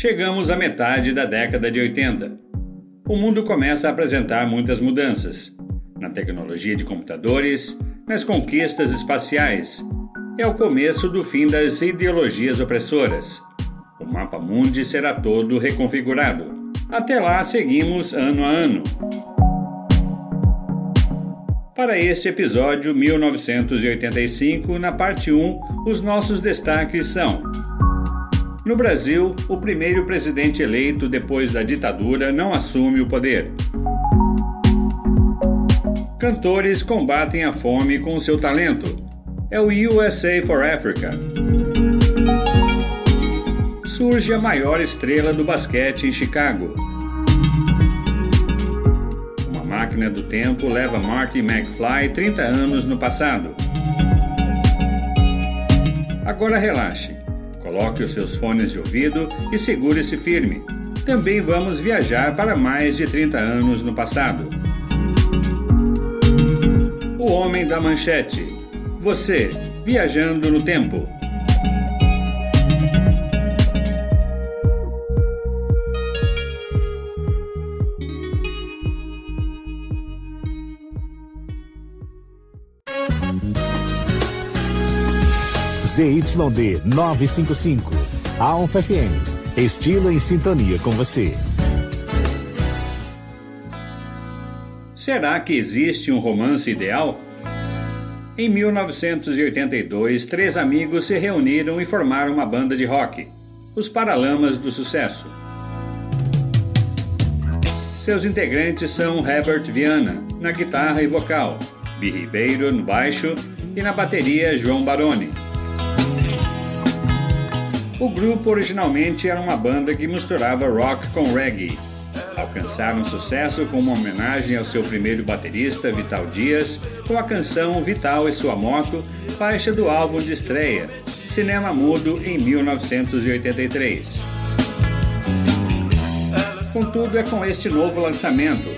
Chegamos à metade da década de 80. O mundo começa a apresentar muitas mudanças na tecnologia de computadores, nas conquistas espaciais. É o começo do fim das ideologias opressoras. O mapa mundi será todo reconfigurado. Até lá seguimos ano a ano. Para este episódio 1985, na parte 1, os nossos destaques são: No Brasil, o primeiro presidente eleito depois da ditadura não assume o poder. Cantores combatem a fome com seu talento. É o USA for Africa. Surge a maior estrela do basquete em Chicago. Uma máquina do tempo leva Marty McFly 30 anos no passado. Agora relaxe, coloque os seus fones de ouvido e segure-se firme. Também vamos viajar para mais de 30 anos no passado. O Homem da Manchete. Você, viajando no tempo. ZYD 955, Alfa FM. Estilo em sintonia com você. Será que existe um romance ideal? Em 1982, três amigos se reuniram e formaram uma banda de rock, os Paralamas do Sucesso. Seus integrantes são Herbert Viana, na guitarra e vocal, Bi Ribeiro no baixo e na bateria João Baroni. O grupo originalmente era uma banda que misturava rock com reggae alcançaram sucesso com uma homenagem ao seu primeiro baterista, Vital Dias, com a canção Vital e Sua Moto, faixa do álbum de estreia, Cinema Mudo, em 1983. Contudo, é com este novo lançamento,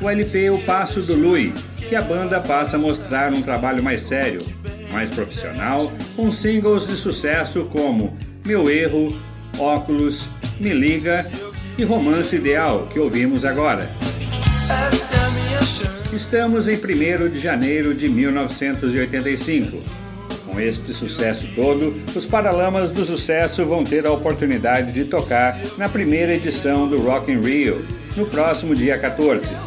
o LP O Passo do Lui, que a banda passa a mostrar um trabalho mais sério, mais profissional, com singles de sucesso como Meu Erro, Óculos, Me Liga e Romance Ideal, que ouvimos agora. Estamos em 1 de janeiro de 1985. Com este sucesso todo, os Paralamas do Sucesso vão ter a oportunidade de tocar na primeira edição do Rock in Rio, no próximo dia 14.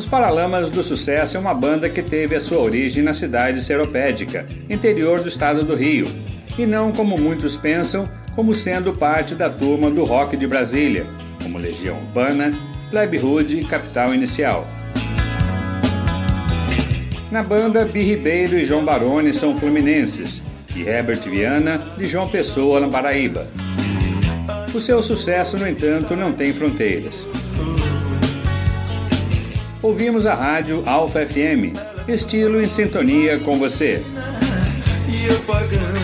Os Paralamas do Sucesso é uma banda que teve a sua origem na cidade seropédica, interior do estado do Rio, e não como muitos pensam, como sendo parte da turma do rock de Brasília, como Legião Urbana, Plebe Hood e Capital Inicial. Na banda, Bi Ribeiro e João Baroni são fluminenses, e Herbert Viana de João Pessoa, na Paraíba. O seu sucesso, no entanto, não tem fronteiras. Ouvimos a rádio Alfa FM, estilo em sintonia com você. E eu pagando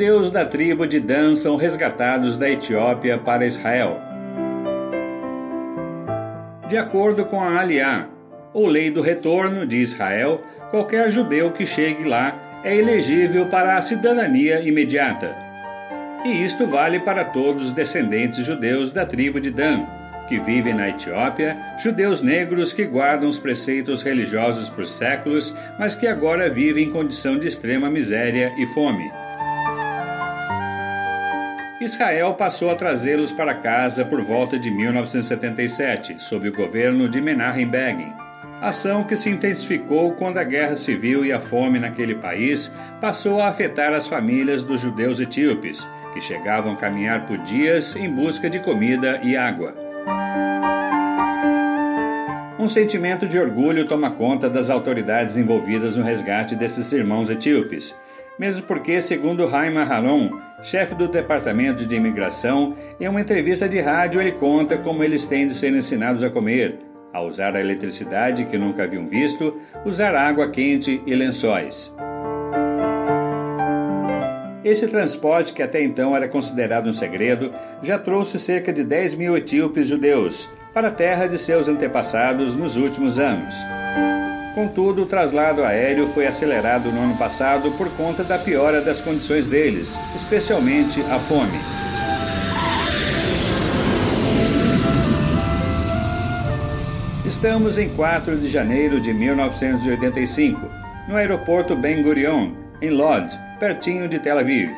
Judeus da tribo de Dan são resgatados da Etiópia para Israel. De acordo com a Aliá, ou Lei do Retorno de Israel, qualquer judeu que chegue lá é elegível para a cidadania imediata. E isto vale para todos os descendentes judeus da tribo de Dan, que vivem na Etiópia, judeus negros que guardam os preceitos religiosos por séculos, mas que agora vivem em condição de extrema miséria e fome. Israel passou a trazê-los para casa por volta de 1977, sob o governo de Menachem Begin ação que se intensificou quando a guerra civil e a fome naquele país passou a afetar as famílias dos judeus etíopes, que chegavam a caminhar por dias em busca de comida e água. Um sentimento de orgulho toma conta das autoridades envolvidas no resgate desses irmãos etíopes, mesmo porque, segundo Raima Haron, chefe do Departamento de Imigração, em uma entrevista de rádio ele conta como eles têm de ser ensinados a comer, a usar a eletricidade que nunca haviam visto, usar água quente e lençóis. Esse transporte, que até então era considerado um segredo, já trouxe cerca de 10 mil etíopes judeus para a terra de seus antepassados nos últimos anos. Contudo, o traslado aéreo foi acelerado no ano passado por conta da piora das condições deles, especialmente a fome. Estamos em 4 de janeiro de 1985, no aeroporto Ben Gurion, em Lod, pertinho de Tel Aviv.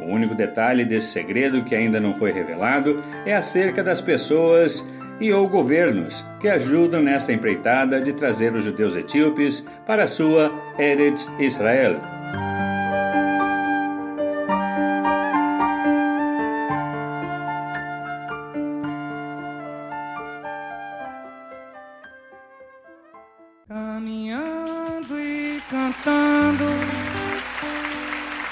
O único detalhe desse segredo que ainda não foi revelado é acerca das pessoas e ou governos que ajudam nesta empreitada de trazer os judeus etíopes para a sua Eretz Israel. Caminhando e cantando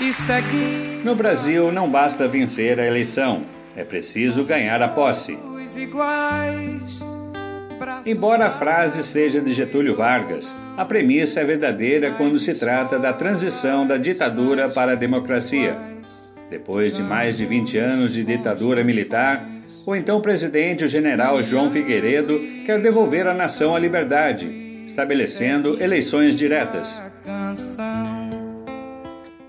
e seguindo. No Brasil não basta vencer a eleição, é preciso ganhar a posse iguais. Embora a frase seja de Getúlio Vargas, a premissa é verdadeira quando se trata da transição da ditadura para a democracia. Depois de mais de 20 anos de ditadura militar, o então presidente, o general João Figueiredo, quer devolver à nação a liberdade, estabelecendo eleições diretas.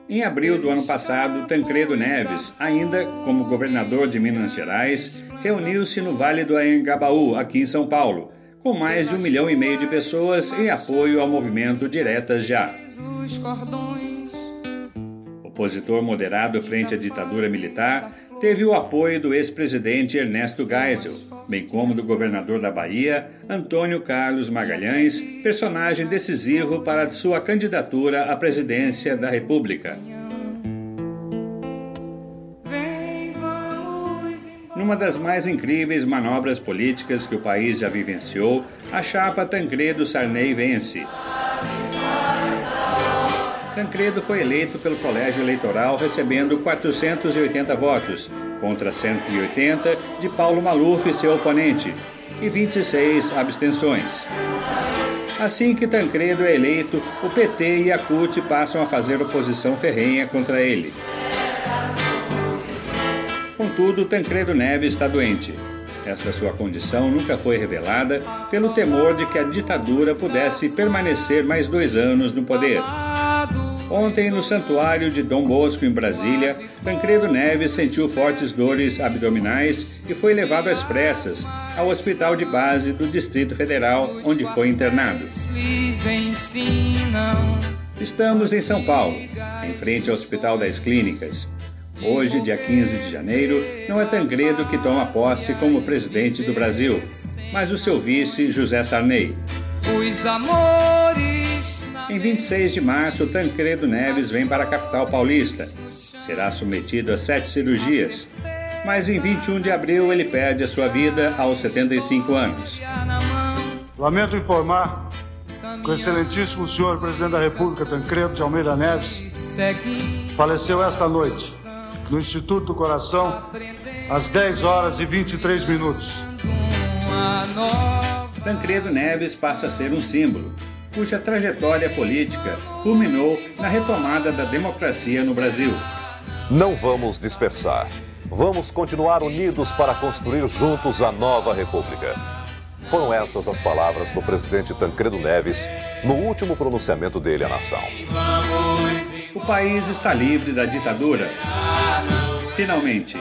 Em abril do ano passado, Tancredo Neves, ainda como governador de Minas Gerais, reuniu-se no Vale do Anhangabaú, aqui em São Paulo, com mais de um milhão e meio de pessoas em apoio ao movimento Diretas Já. Opositor moderado frente à ditadura militar, teve o apoio do ex-presidente Ernesto Geisel, bem como do governador da Bahia, Antônio Carlos Magalhães, personagem decisivo para sua candidatura à presidência da República. Numa das mais incríveis manobras políticas que o país já vivenciou, a chapa Tancredo Sarney vence. Tancredo foi eleito pelo colégio eleitoral recebendo 480 votos, contra 180 de Paulo Maluf, seu oponente, e 26 abstenções. Assim que Tancredo é eleito, o PT e a CUT passam a fazer oposição ferrenha contra ele. Contudo, Tancredo Neves está doente. Esta sua condição nunca foi revelada pelo temor de que a ditadura pudesse permanecer mais dois anos no poder. Ontem, no santuário de Dom Bosco, em Brasília, Tancredo Neves sentiu fortes dores abdominais e foi levado às pressas ao hospital de base do Distrito Federal, onde foi internado. Estamos em São Paulo, em frente ao Hospital das Clínicas. Hoje, dia 15 de janeiro, não é Tancredo que toma posse como presidente do Brasil, mas o seu vice, José Sarney. Os amores em 26 de março, Tancredo Neves vem para a capital paulista. Será submetido a sete cirurgias. Mas em 21 de abril ele perde a sua vida aos 75 anos. Lamento informar que o excelentíssimo senhor presidente da República, Tancredo de Almeida Neves, faleceu esta noite no Instituto do Coração às 10 horas e 23 minutos. Tancredo Neves passa a ser um símbolo, cuja trajetória política culminou na retomada da democracia no Brasil. Não vamos dispersar. Vamos continuar unidos para construir juntos a nova República. Foram essas as palavras do presidente Tancredo Neves no último pronunciamento dele à nação. O país está livre da ditadura. Finalmente.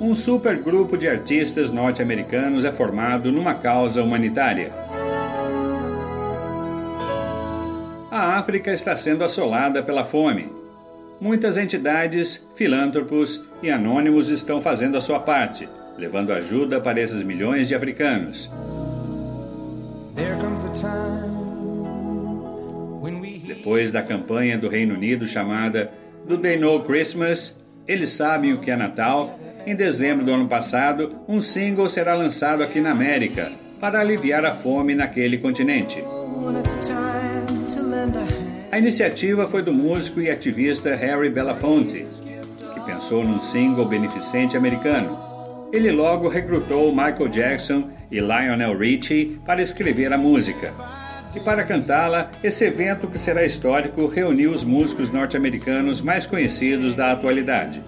Um supergrupo de artistas norte-americanos é formado numa causa humanitária. A África está sendo assolada pela fome. Muitas entidades, filântropos e anônimos estão fazendo a sua parte, levando ajuda para esses milhões de africanos. Depois da campanha do Reino Unido chamada Do They Know Christmas, eles sabem o que é Natal Em dezembro do ano passado, um single será lançado aqui na América para aliviar a fome naquele continente. A iniciativa foi do músico e ativista Harry Belafonte, que pensou num single beneficente americano. Ele logo recrutou Michael Jackson e Lionel Richie para escrever a música. E para cantá-la, esse evento que será histórico reuniu os músicos norte-americanos mais conhecidos da atualidade.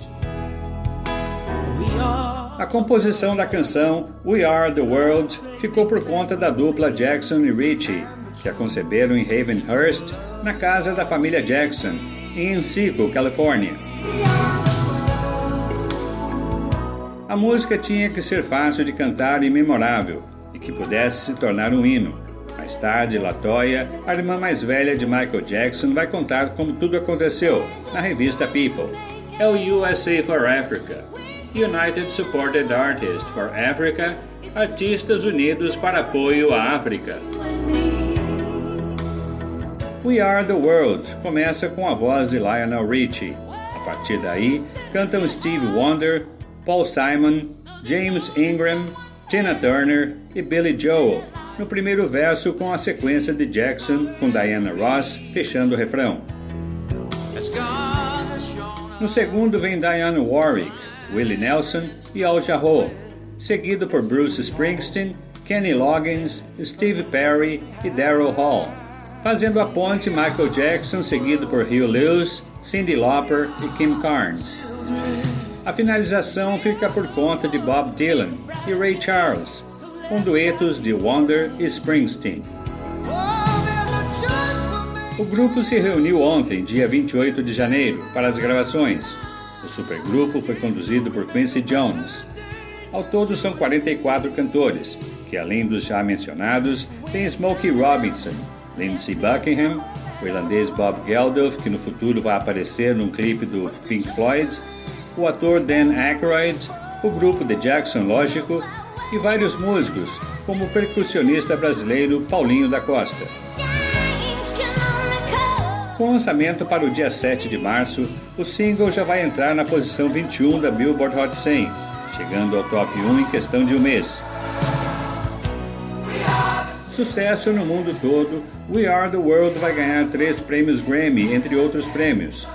A composição da canção We Are the World ficou por conta da dupla Jackson e Richie, que a conceberam em Havenhurst, na casa da família Jackson, em Encino, Califórnia. A música tinha que ser fácil de cantar e memorável, e que pudesse se tornar um hino. Mais tarde, Latoya, a irmã mais velha de Michael Jackson, vai contar como tudo aconteceu na revista People. É o USA for Africa, United Supported Artists for Africa, Artistas Unidos para Apoio à África. We Are the World começa com a voz de Lionel Richie. A partir daí, cantam Steve Wonder, Paul Simon, James Ingram, Tina Turner e Billy Joel, no primeiro verso com a sequência de Jackson com Diana Ross fechando o refrão. No segundo vem Diane Warwick, Willie Nelson e Al Jarreau, seguido por Bruce Springsteen, Kenny Loggins, Steve Perry e Daryl Hall, fazendo a ponte Michael Jackson, seguido por Hugh Lewis, Cyndi Lauper e Kim Carnes. A finalização fica por conta de Bob Dylan e Ray Charles, com duetos de Wonder e Springsteen. O grupo se reuniu ontem, dia 28 de janeiro, para as gravações. O supergrupo foi conduzido por Quincy Jones. Ao todo são 44 cantores, que além dos já mencionados, tem Smokey Robinson, Lindsey Buckingham, o irlandês Bob Geldof, que no futuro vai aparecer num clipe do Pink Floyd, o ator Dan Aykroyd, o grupo The Jackson Lógico e vários músicos, como o percussionista brasileiro Paulinho da Costa. Com lançamento para o dia 7 de março, o single já vai entrar na posição 21 da Billboard Hot 100, chegando ao top 1 em questão de um mês. Sucesso no mundo todo, We Are the World vai ganhar três prêmios Grammy, entre outros prêmios,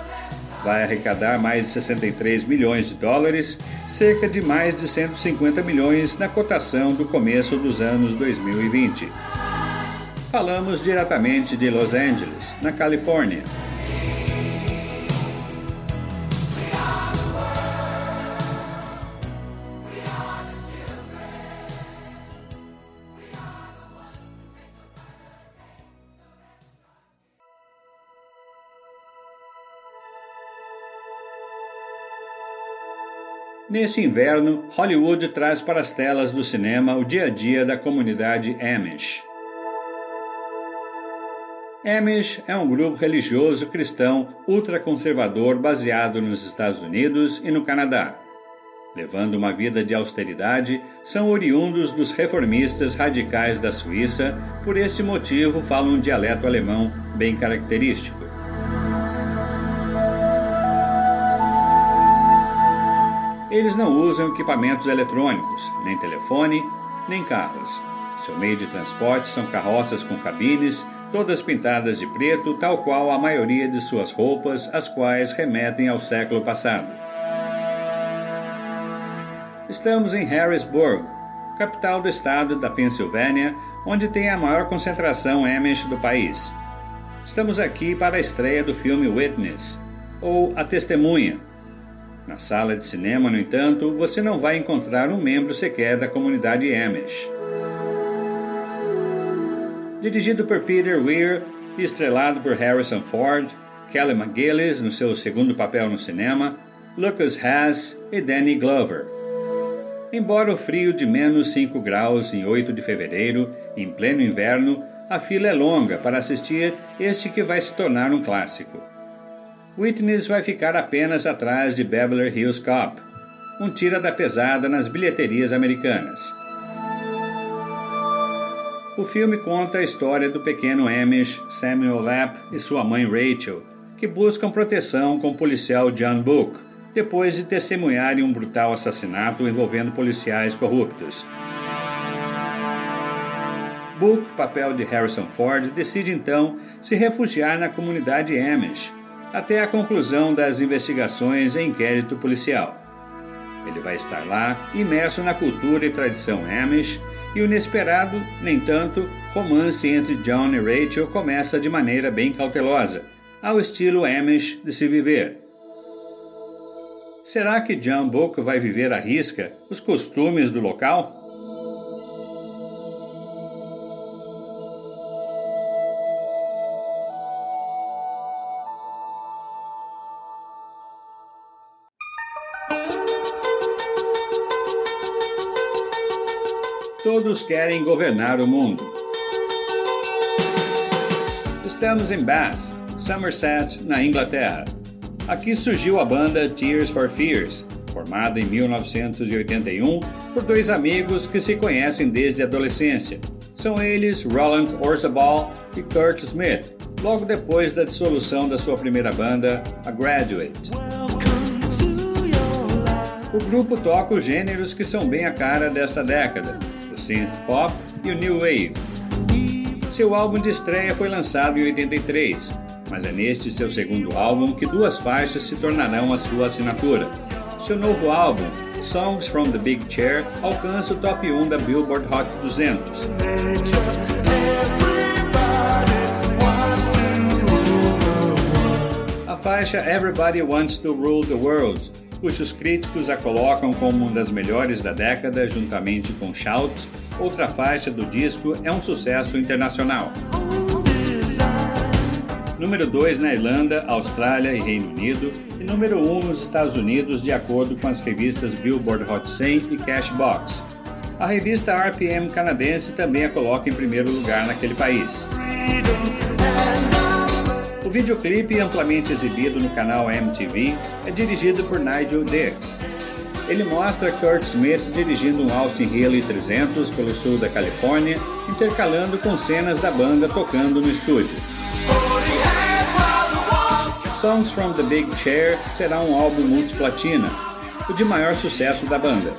vai arrecadar mais de 63 milhões de dólares, cerca de mais de 150 milhões na cotação do começo dos anos 2020. Falamos diretamente de Los Angeles, na Califórnia. Neste inverno, Hollywood traz para as telas do cinema o dia a dia da comunidade Amish. Amish é um grupo religioso cristão ultraconservador baseado nos Estados Unidos e no Canadá. Levando uma vida de austeridade, são oriundos dos reformistas radicais da Suíça, por esse motivo falam um dialeto alemão bem característico. Eles não usam equipamentos eletrônicos, nem telefone, nem carros. Seu meio de transporte são carroças com cabines, todas pintadas de preto, tal qual a maioria de suas roupas, as quais remetem ao século passado. Estamos em Harrisburg, capital do estado da Pensilvânia, onde tem a maior concentração Amish do país. Estamos aqui para a estreia do filme Witness, ou A Testemunha, na sala de cinema, no entanto, você não vai encontrar um membro sequer da comunidade Amish. Dirigido por Peter Weir e estrelado por Harrison Ford, Kelly McGillis no seu segundo papel no cinema, Lucas Haas e Danny Glover. Embora o frio de menos 5 graus em 8 de fevereiro, em pleno inverno, a fila é longa para assistir este que vai se tornar um clássico. Witness vai ficar apenas atrás de Beverly Hills Cop, um tira da pesada nas bilheterias americanas. O filme conta a história do pequeno Amish Samuel Lapp e sua mãe Rachel, que buscam proteção com o policial John Book, depois de testemunharem um brutal assassinato envolvendo policiais corruptos. Book, papel de Harrison Ford, decide então se refugiar na comunidade Amish, até a conclusão das investigações e inquérito policial. Ele vai estar lá, imerso na cultura e tradição Amish, e o inesperado, nem tanto, romance entre John e Rachel começa de maneira bem cautelosa, ao estilo Amish de se viver. Será que John Book vai viver à risca os costumes do local? Todos querem governar o mundo. Estamos em Bath, Somerset, na Inglaterra. Aqui surgiu a banda Tears for Fears, formada em 1981 por dois amigos que se conhecem desde a adolescência. São eles Roland Orzabal e Kurt Smith, logo depois da dissolução da sua primeira banda, A Graduate. O grupo toca os gêneros que são bem a cara desta década, synth pop e o new wave. Seu álbum de estreia foi lançado em 83, mas é neste seu segundo álbum que duas faixas se tornarão a sua assinatura. Seu novo álbum, Songs from the Big Chair, alcança o top 1 da Billboard Hot 200. A faixa Everybody Wants to Rule the World cujos críticos a colocam como uma das melhores da década, juntamente com Shout, outra faixa do disco é um sucesso internacional. Número 2 na Irlanda, Austrália e Reino Unido, e número 1 um nos Estados Unidos, de acordo com as revistas Billboard Hot 100 e Cashbox. A revista RPM canadense também a coloca em primeiro lugar naquele país videoclipe, amplamente exibido no canal MTV, é dirigido por Nigel Dick. Ele mostra Kurt Smith dirigindo um Austin Healey 300 pelo sul da Califórnia, intercalando com cenas da banda tocando no estúdio. Songs from the Big Chair será um álbum multiplatina, o de maior sucesso da banda.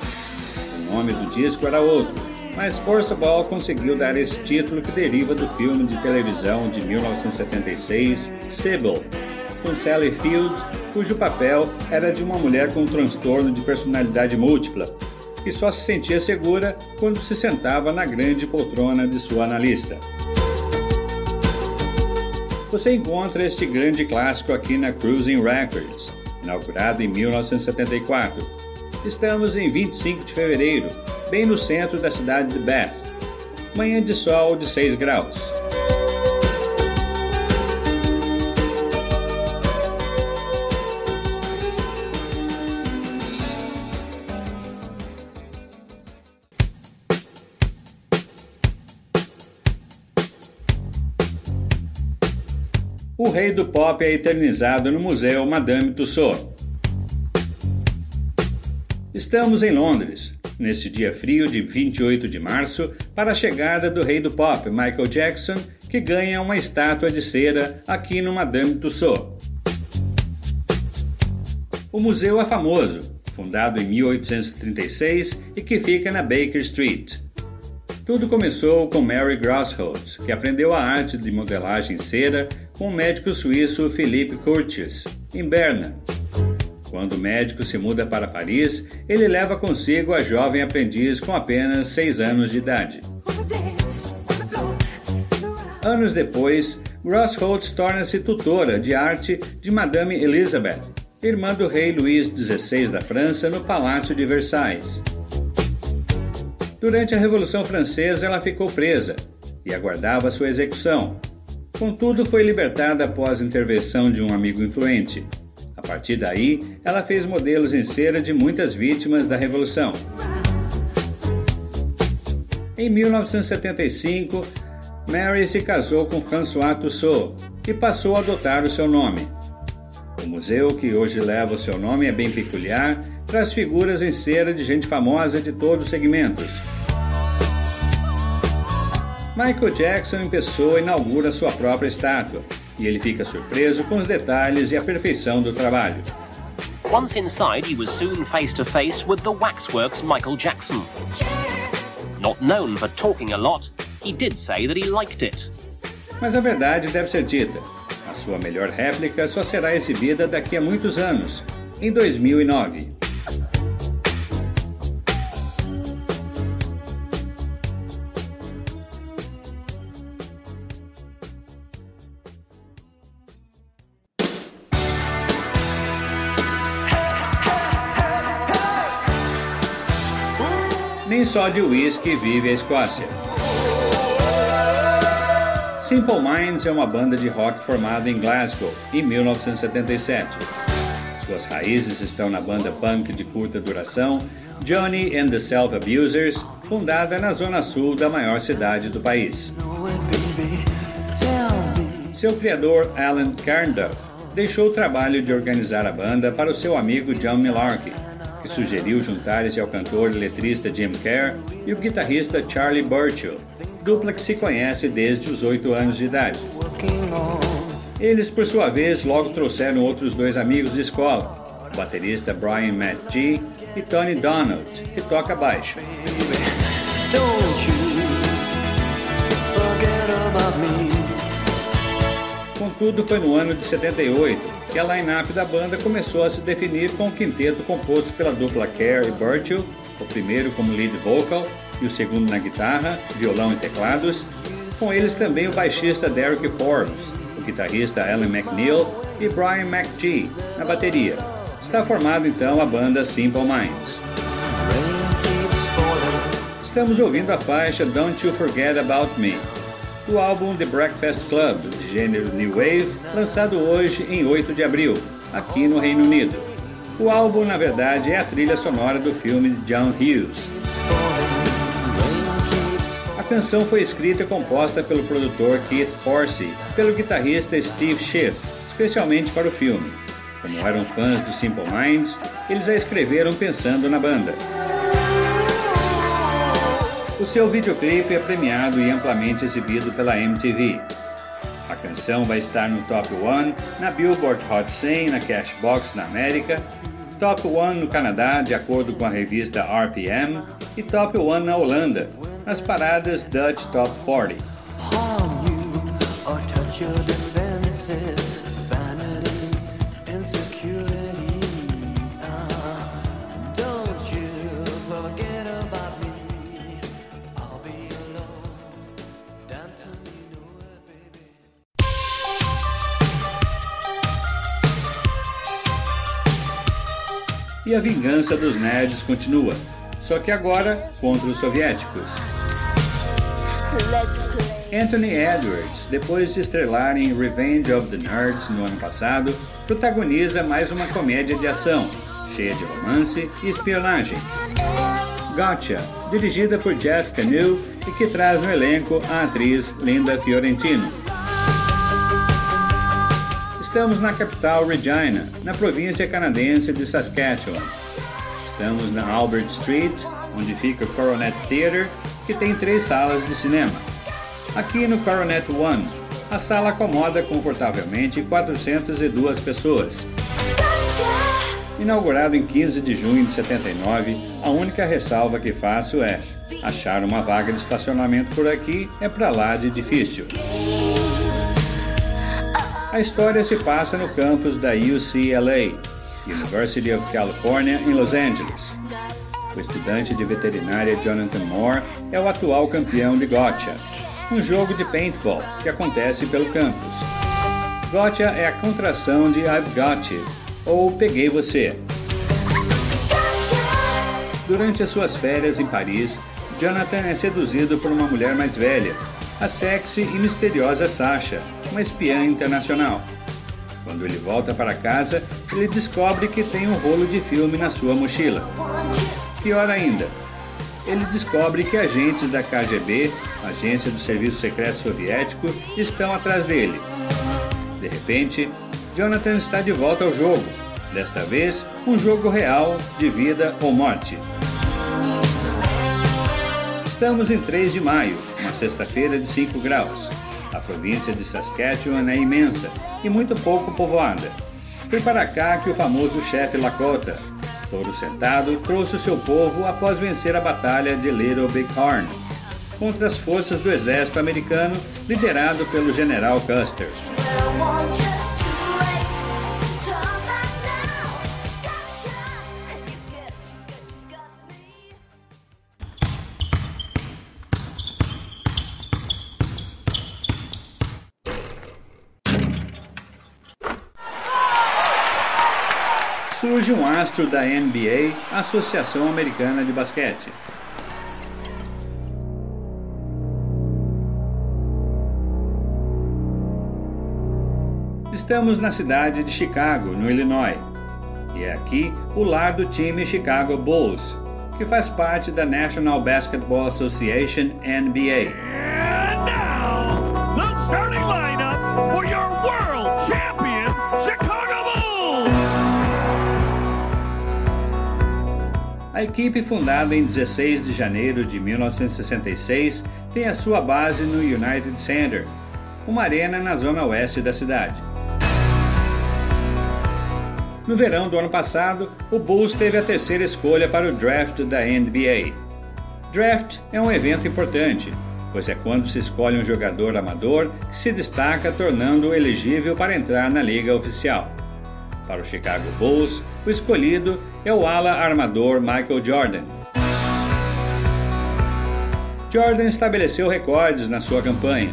O nome do disco era outro, mas Forceable conseguiu dar esse título que deriva do filme de televisão de 1976, Sybil, com Sally Field, cujo papel era de uma mulher com um transtorno de personalidade múltipla, que só se sentia segura quando se sentava na grande poltrona de sua analista. Você encontra este grande clássico aqui na Cruising Records, inaugurado em 1974. Estamos em 25 de fevereiro bem no centro da cidade de Bath. Manhã de sol de 6 graus. O rei do pop é eternizado no Museu Madame Tussauds. Estamos em Londres, neste dia frio de 28 de março, para a chegada do rei do pop, Michael Jackson, que ganha uma estátua de cera aqui no Madame Tussauds. O museu é famoso, fundado em 1836 e que fica na Baker Street. Tudo começou com Mary Grossholtz, que aprendeu a arte de modelagem em cera com o médico suíço Philippe Curtius, em Berna, quando o médico se muda para Paris, ele leva consigo a jovem aprendiz com apenas seis anos de idade. Anos depois, Grossholtz torna-se tutora de arte de Madame Elizabeth, irmã do rei Luís XVI da França, no Palácio de Versailles. Durante a Revolução Francesa, ela ficou presa e aguardava sua execução. Contudo, foi libertada após intervenção de um amigo influente, partir daí, ela fez modelos em cera de muitas vítimas da Revolução. Em 1975, Mary se casou com François Tussaud e passou a adotar o seu nome. O museu que hoje leva o seu nome é bem peculiar, traz figuras em cera de gente famosa de todos os segmentos. Michael Jackson em pessoa inaugura sua própria estátua, e ele fica surpreso com os detalhes e a perfeição do trabalho. Once inside, he was soon face to face with the Waxworks Michael Jackson. Not known for talking a lot, he did say that he liked it. Mas a verdade deve ser dita. A sua melhor réplica só será exibida daqui a muitos anos, em 2009. Só de uísque vive a Escócia. Simple Minds é uma banda de rock formada em Glasgow em 1977. Suas raízes estão na banda punk de curta duração Johnny and the Self Abusers, fundada na zona sul da maior cidade do país. Seu criador, Alan Carnduff, deixou o trabalho de organizar a banda para o seu amigo John Millarkey, que sugeriu juntar-se ao cantor e letrista Jim Kerr e o guitarrista Charlie Burchill, dupla que se conhece desde os 8 anos de idade. Eles, por sua vez, logo trouxeram outros dois amigos de escola, o baterista Brian Matt G e Tony Donald, que toca baixo. Contudo, foi no ano de 78 que a line-up da banda começou a se definir com um quinteto composto pela dupla Kerr e Burchill, o primeiro como lead vocal e o segundo na guitarra, violão e teclados, com eles também o baixista Derek Forbes, o guitarrista Alan McNeil e Brian McGee na bateria. Está formado então a banda Simple Minds. Estamos ouvindo a faixa Don't You Forget About Me, do álbum The Breakfast Club, de gênero New Wave, lançado hoje em 8 de abril, aqui no Reino Unido. O álbum, na verdade, é a trilha sonora do filme de John Hughes. A canção foi escrita e composta pelo produtor Keith Forsey pelo guitarrista Steve Schiff, especialmente para o filme. Como eram fãs do Simple Minds, eles a escreveram pensando na banda. O seu videoclipe é premiado e amplamente exibido pela MTV. A canção vai estar no Top 1, na Billboard Hot 100 na Cashbox na América, Top 1 no Canadá, de acordo com a revista RPM, e Top 1 na Holanda, nas paradas Dutch Top 40. A vingança dos nerds continua, só que agora contra os soviéticos. Anthony Edwards, depois de estrelar em Revenge of the Nerds no ano passado, protagoniza mais uma comédia de ação, cheia de romance e espionagem. Gotcha, dirigida por Jeff Canoe e que traz no elenco a atriz Linda Fiorentino. Estamos na capital Regina, na província canadense de Saskatchewan. Estamos na Albert Street, onde fica o Coronet Theatre, que tem três salas de cinema. Aqui no Coronet One, a sala acomoda confortavelmente 402 pessoas. Inaugurado em 15 de junho de 79, a única ressalva que faço é: achar uma vaga de estacionamento por aqui é para lá de difícil. A história se passa no campus da UCLA, University of California, em Los Angeles. O estudante de veterinária Jonathan Moore é o atual campeão de Gotcha, um jogo de paintball que acontece pelo campus. Gotcha é a contração de I've Got You, ou Peguei Você. Durante as suas férias em Paris, Jonathan é seduzido por uma mulher mais velha, a sexy e misteriosa Sasha, uma espiã internacional. Quando ele volta para casa, ele descobre que tem um rolo de filme na sua mochila. Pior ainda, ele descobre que agentes da KGB, agência do Serviço Secreto Soviético, estão atrás dele. De repente, Jonathan está de volta ao jogo, desta vez um jogo real de vida ou morte. Estamos em 3 de maio, uma sexta-feira de 5 graus. A província de Saskatchewan é imensa e muito pouco povoada. Foi para cá que o famoso chefe Lakota, touro sentado, trouxe o seu povo após vencer a batalha de Little Bighorn contra as forças do exército americano liderado pelo general Custer. Um astro da NBA, Associação Americana de Basquete. Estamos na cidade de Chicago, no Illinois, e é aqui o lar do time Chicago Bulls, que faz parte da National Basketball Association NBA. A equipe, fundada em 16 de janeiro de 1966, tem a sua base no United Center, uma arena na zona oeste da cidade. No verão do ano passado, o Bulls teve a terceira escolha para o draft da NBA. Draft é um evento importante, pois é quando se escolhe um jogador amador que se destaca, tornando-o elegível para entrar na liga oficial. Para o Chicago Bulls, o escolhido é o ala armador Michael Jordan. Jordan estabeleceu recordes na sua campanha,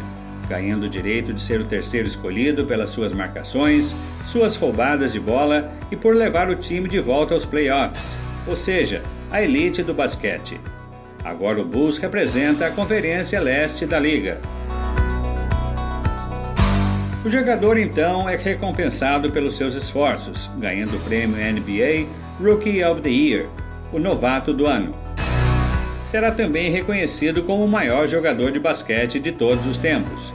ganhando o direito de ser o terceiro escolhido pelas suas marcações, suas roubadas de bola e por levar o time de volta aos playoffs, ou seja, a elite do basquete. Agora o Bulls representa a Conferência Leste da Liga. O jogador então é recompensado pelos seus esforços, ganhando o prêmio NBA Rookie of the Year, o novato do ano. Será também reconhecido como o maior jogador de basquete de todos os tempos.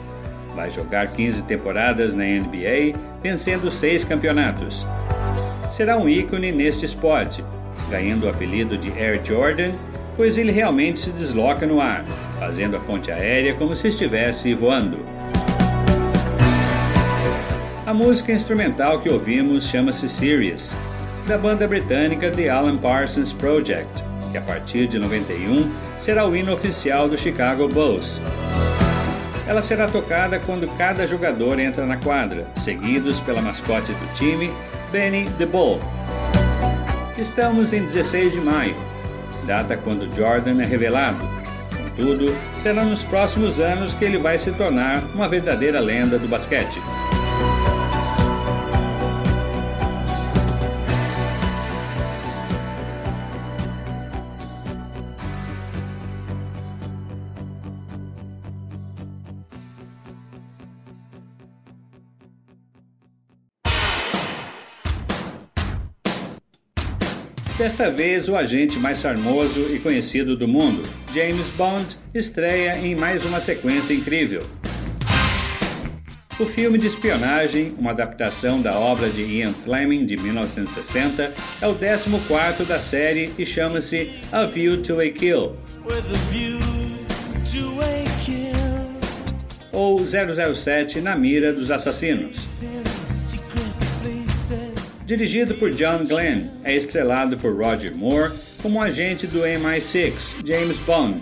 Vai jogar 15 temporadas na NBA, vencendo seis campeonatos. Será um ícone neste esporte, ganhando o apelido de Air Jordan, pois ele realmente se desloca no ar, fazendo a ponte aérea como se estivesse voando. A música instrumental que ouvimos chama-se Sirius, da banda britânica The Alan Parsons Project, que a partir de 91 será o hino oficial do Chicago Bulls. Ela será tocada quando cada jogador entra na quadra, seguidos pela mascote do time, Benny the Bull. Estamos em 16 de maio, data quando Jordan é revelado. Contudo, será nos próximos anos que ele vai se tornar uma verdadeira lenda do basquete. Desta vez, o agente mais charmoso e conhecido do mundo, James Bond, estreia em mais uma sequência incrível. O filme de espionagem, uma adaptação da obra de Ian Fleming de 1960, é o 14 da série e chama-se A View to a Kill. Ou 007 na mira dos assassinos. Dirigido por John Glenn, é estrelado por Roger Moore como agente do MI6, James Bond,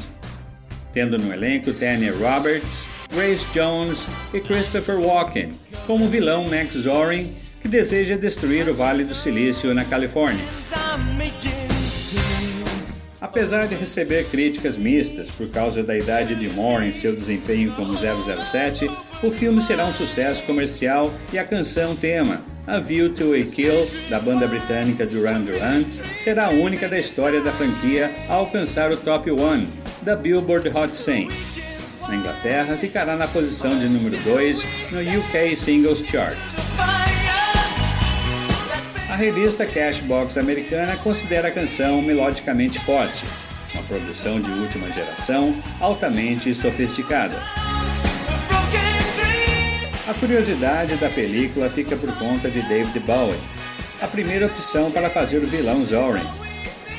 tendo no elenco Tanya Roberts, Grace Jones e Christopher Walken como vilão Max Zorin, que deseja destruir o Vale do Silício na Califórnia. Apesar de receber críticas mistas por causa da idade de Moore em seu desempenho como 007, o filme será um sucesso comercial e a canção tema a View to a Kill, da banda britânica Duran Duran, será a única da história da franquia a alcançar o top 1 da Billboard Hot 100. Na Inglaterra, ficará na posição de número 2 no UK Singles Chart. A revista Cashbox americana considera a canção melodicamente forte, uma produção de última geração altamente sofisticada. A curiosidade da película fica por conta de David Bowie, a primeira opção para fazer o vilão Zorin.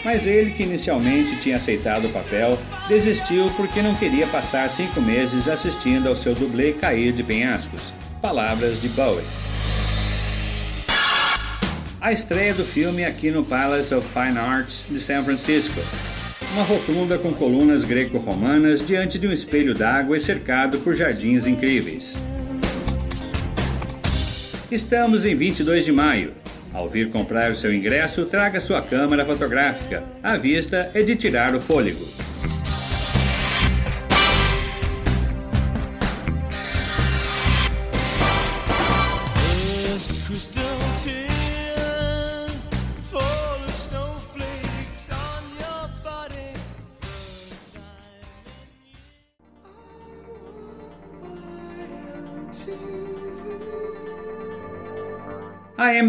Mas ele, que inicialmente tinha aceitado o papel, desistiu porque não queria passar cinco meses assistindo ao seu dublê cair de penhascos. Palavras de Bowie. a estreia do filme aqui no Palace of Fine Arts de São Francisco. Uma rotunda com colunas greco-romanas diante de um espelho d'água e cercado por jardins incríveis. Estamos em 22 de maio. Ao vir comprar o seu ingresso, traga sua câmera fotográfica. A vista é de tirar o fôlego.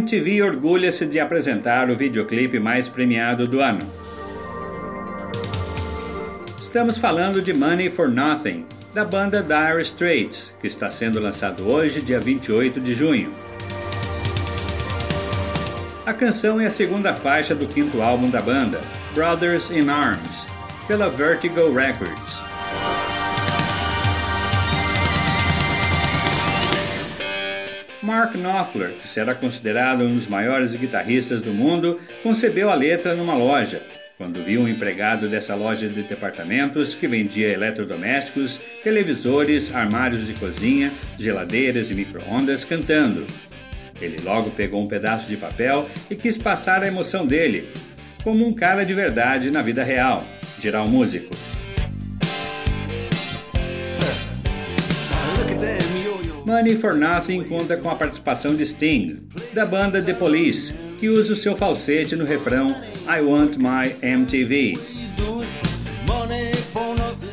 MTV orgulha-se de apresentar o videoclipe mais premiado do ano. Estamos falando de Money for Nothing, da banda Dire Straits, que está sendo lançado hoje, dia 28 de junho. A canção é a segunda faixa do quinto álbum da banda, Brothers in Arms, pela Vertigo Records. Mark Knopfler, que será considerado um dos maiores guitarristas do mundo, concebeu a letra numa loja, quando viu um empregado dessa loja de departamentos que vendia eletrodomésticos, televisores, armários de cozinha, geladeiras e micro-ondas cantando. Ele logo pegou um pedaço de papel e quis passar a emoção dele, como um cara de verdade na vida real, geral músico. Money for Nothing conta com a participação de Sting, da banda The Police, que usa o seu falsete no refrão I Want My MTV.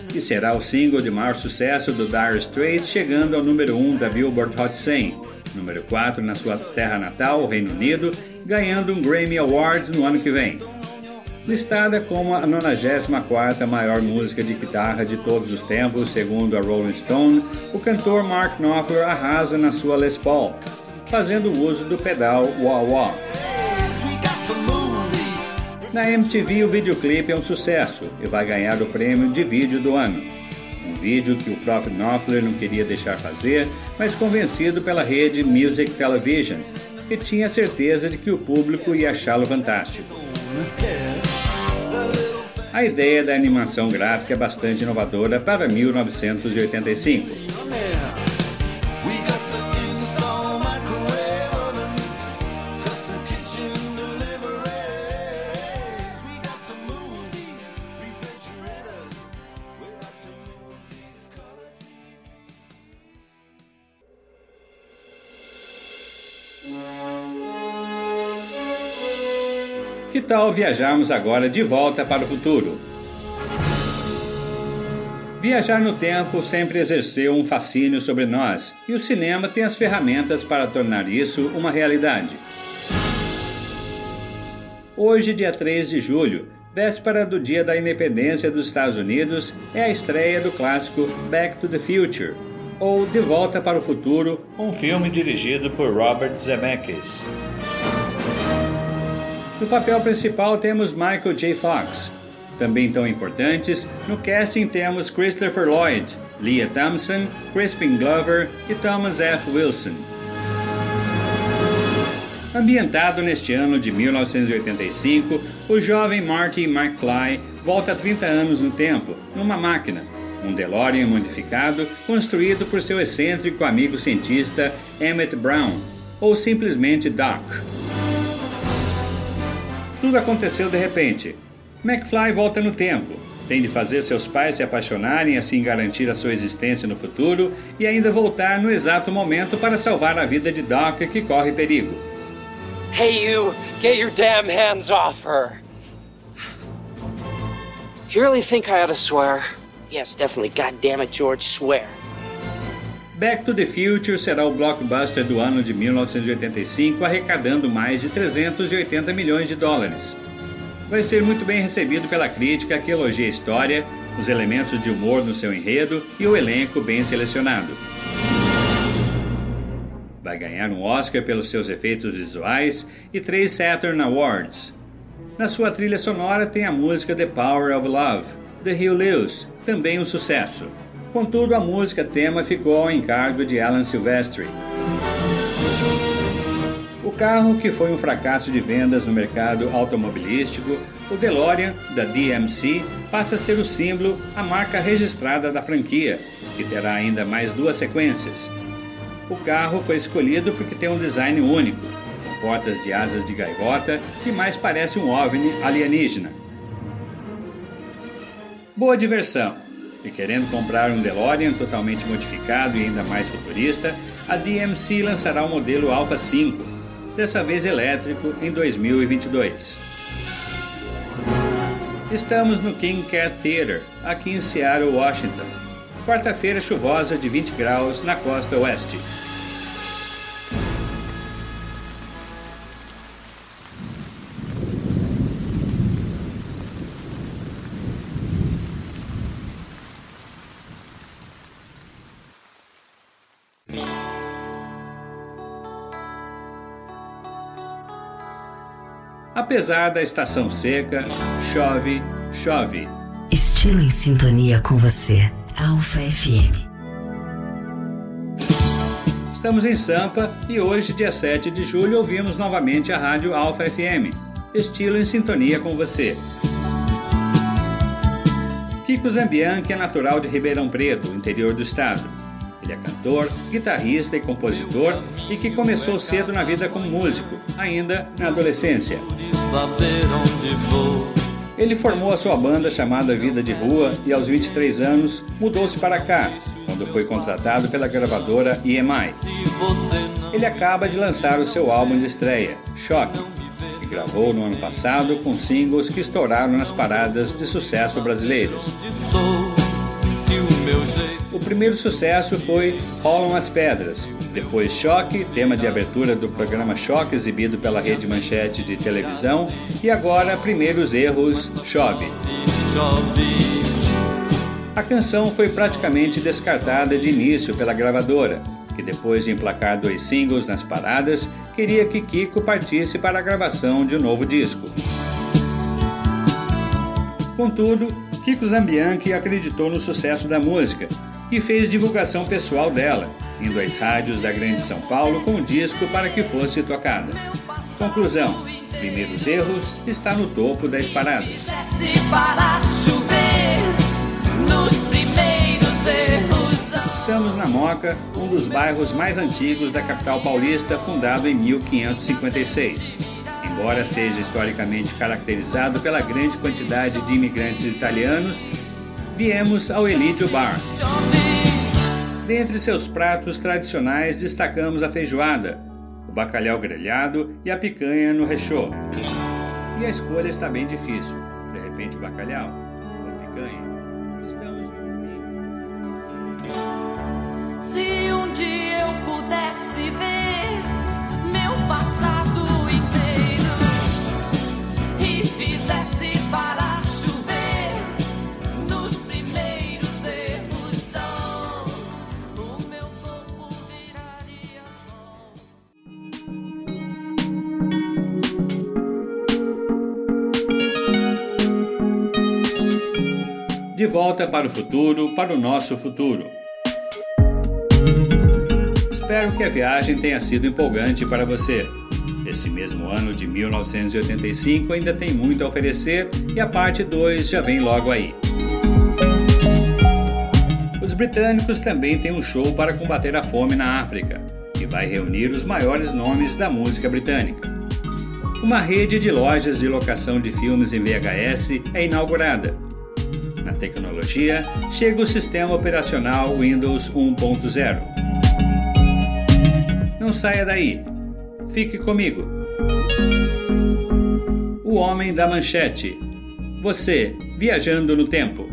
Que será o single de maior sucesso do Dire Straits, chegando ao número 1 da Billboard Hot 100, número 4 na sua terra natal, Reino Unido, ganhando um Grammy Award no ano que vem listada como a 94ª maior música de guitarra de todos os tempos, segundo a Rolling Stone, o cantor Mark Knopfler arrasa na sua Les Paul, fazendo uso do pedal wah-wah. Na MTV, o videoclipe é um sucesso e vai ganhar o prêmio de vídeo do ano. Um vídeo que o próprio Knopfler não queria deixar fazer, mas convencido pela rede Music Television, que tinha certeza de que o público ia achá-lo fantástico. A ideia da animação gráfica é bastante inovadora para 1985. Tal viajarmos agora de volta para o futuro? Viajar no tempo sempre exerceu um fascínio sobre nós e o cinema tem as ferramentas para tornar isso uma realidade. Hoje, dia 3 de julho, véspera do Dia da Independência dos Estados Unidos, é a estreia do clássico Back to the Future, ou De Volta para o Futuro, um filme dirigido por Robert Zemeckis. No papel principal temos Michael J. Fox. Também tão importantes, no casting temos Christopher Lloyd, Leah Thompson, Crispin Glover e Thomas F. Wilson. Ambientado neste ano de 1985, o jovem Marty McFly volta 30 anos no tempo, numa máquina, um DeLorean modificado construído por seu excêntrico amigo cientista Emmett Brown, ou simplesmente Doc. Tudo aconteceu de repente. McFly volta no tempo. Tem de fazer seus pais se apaixonarem, assim garantir a sua existência no futuro e ainda voltar no exato momento para salvar a vida de Doc que corre perigo. Hey you, get your damn hands off her. You really think I ought to swear? Yes, definitely. God damn it, George, swear. Back to the Future será o blockbuster do ano de 1985, arrecadando mais de 380 milhões de dólares. Vai ser muito bem recebido pela crítica que elogia a história, os elementos de humor no seu enredo e o elenco bem selecionado. Vai ganhar um Oscar pelos seus efeitos visuais e três Saturn Awards. Na sua trilha sonora tem a música The Power of Love, de Hugh Lewis, também um sucesso. Contudo, a música tema ficou ao encargo de Alan Silvestri. O carro que foi um fracasso de vendas no mercado automobilístico, o DeLorean da DMC passa a ser o símbolo, a marca registrada da franquia, que terá ainda mais duas sequências. O carro foi escolhido porque tem um design único, com portas de asas de gaivota que mais parece um OVNI alienígena. Boa diversão! E querendo comprar um DeLorean totalmente modificado e ainda mais futurista, a DMC lançará o modelo Alpha 5, dessa vez elétrico, em 2022. Estamos no King Cat Theater, aqui em Seattle, Washington. Quarta-feira chuvosa de 20 graus na costa oeste. Apesar da estação seca, chove, chove. Estilo em sintonia com você. Alfa FM. Estamos em Sampa e hoje, dia 7 de julho, ouvimos novamente a rádio Alfa FM. Estilo em sintonia com você. Kiko Zambianchi é natural de Ribeirão Preto, interior do estado. Ele é cantor, guitarrista e compositor e que começou cedo na vida como músico, ainda na adolescência. Ele formou a sua banda chamada Vida de Rua e aos 23 anos mudou-se para cá, quando foi contratado pela gravadora EMI. Ele acaba de lançar o seu álbum de estreia, Choque, que gravou no ano passado com singles que estouraram nas paradas de sucesso brasileiras. O primeiro sucesso foi Rolam as Pedras, depois Choque, tema de abertura do programa Choque exibido pela Rede Manchete de televisão, e agora Primeiros Erros Chove. A canção foi praticamente descartada de início pela gravadora, que depois de emplacar dois singles nas paradas, queria que Kiko partisse para a gravação de um novo disco. Contudo, Kiko Zambianchi acreditou no sucesso da música e fez divulgação pessoal dela, indo às rádios da Grande São Paulo com o disco para que fosse tocada. Conclusão: Primeiros Erros está no topo das paradas. Estamos na Moca, um dos bairros mais antigos da capital paulista, fundado em 1556. Embora seja historicamente caracterizado pela grande quantidade de imigrantes italianos, viemos ao Elídio Bar. Dentre seus pratos tradicionais destacamos a feijoada, o bacalhau grelhado e a picanha no rechô. E a escolha está bem difícil. De repente, bacalhau ou picanha. Estamos no. Se um dia eu pudesse ver Volta para o futuro, para o nosso futuro. Espero que a viagem tenha sido empolgante para você. Este mesmo ano de 1985 ainda tem muito a oferecer e a parte 2 já vem logo aí. Os britânicos também têm um show para combater a fome na África, que vai reunir os maiores nomes da música britânica. Uma rede de lojas de locação de filmes em VHS é inaugurada. Tecnologia, chega o sistema operacional Windows 1.0. Não saia daí. Fique comigo. O Homem da Manchete. Você viajando no tempo.